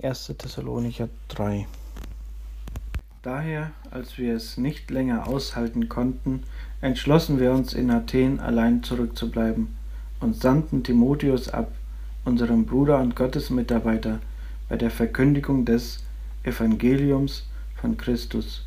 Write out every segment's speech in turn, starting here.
1. Thessalonicher 3 Daher, als wir es nicht länger aushalten konnten, entschlossen wir uns in Athen allein zurückzubleiben und sandten Timotheus ab, unserem Bruder und Gottesmitarbeiter, bei der Verkündigung des Evangeliums von Christus.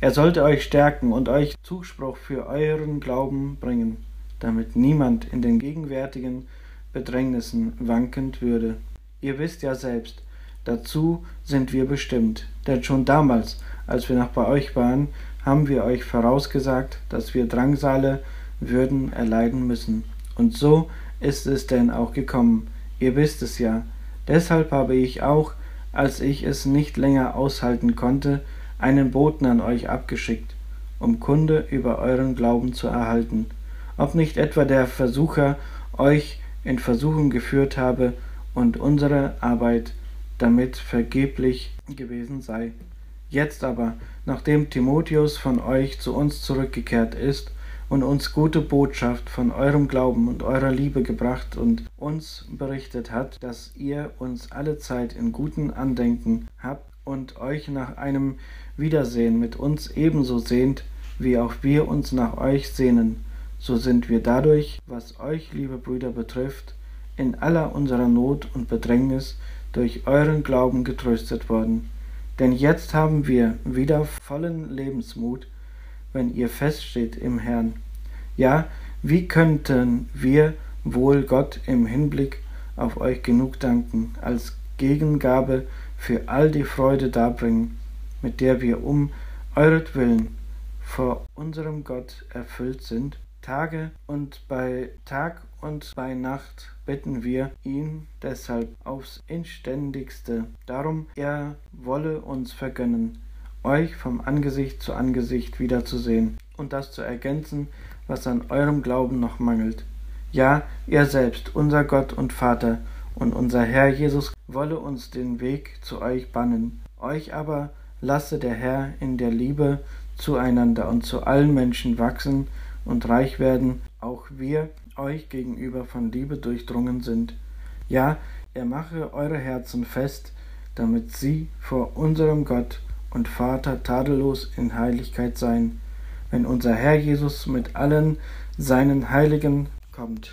Er sollte euch stärken und euch Zuspruch für euren Glauben bringen, damit niemand in den gegenwärtigen Bedrängnissen wankend würde. Ihr wisst ja selbst, dazu sind wir bestimmt, denn schon damals, als wir noch bei euch waren, haben wir euch vorausgesagt, dass wir Drangsale würden erleiden müssen. Und so ist es denn auch gekommen. Ihr wisst es ja. Deshalb habe ich auch, als ich es nicht länger aushalten konnte, einen Boten an euch abgeschickt, um Kunde über euren Glauben zu erhalten, ob nicht etwa der Versucher euch in Versuchung geführt habe und unsere Arbeit damit vergeblich gewesen sei. Jetzt aber, nachdem Timotheus von euch zu uns zurückgekehrt ist und uns gute Botschaft von eurem Glauben und eurer Liebe gebracht und uns berichtet hat, dass ihr uns alle Zeit in guten Andenken habt und euch nach einem Wiedersehen mit uns ebenso sehnt, wie auch wir uns nach euch sehnen, so sind wir dadurch, was euch, liebe Brüder, betrifft, in aller unserer Not und Bedrängnis durch euren Glauben getröstet worden. Denn jetzt haben wir wieder vollen Lebensmut, wenn ihr feststeht im Herrn. Ja, wie könnten wir wohl Gott im Hinblick auf euch genug danken, als Gegengabe für all die Freude darbringen, mit der wir um euretwillen vor unserem Gott erfüllt sind? Tage und bei Tag und bei Nacht bitten wir ihn deshalb aufs inständigste darum, er wolle uns vergönnen, euch vom Angesicht zu Angesicht wiederzusehen und das zu ergänzen, was an eurem Glauben noch mangelt. Ja, er selbst, unser Gott und Vater und unser Herr Jesus, wolle uns den Weg zu euch bannen. Euch aber lasse der Herr in der Liebe zueinander und zu allen Menschen wachsen und reich werden, auch wir euch gegenüber von Liebe durchdrungen sind. Ja, er mache eure Herzen fest, damit sie vor unserem Gott und Vater tadellos in Heiligkeit seien, wenn unser Herr Jesus mit allen seinen Heiligen kommt.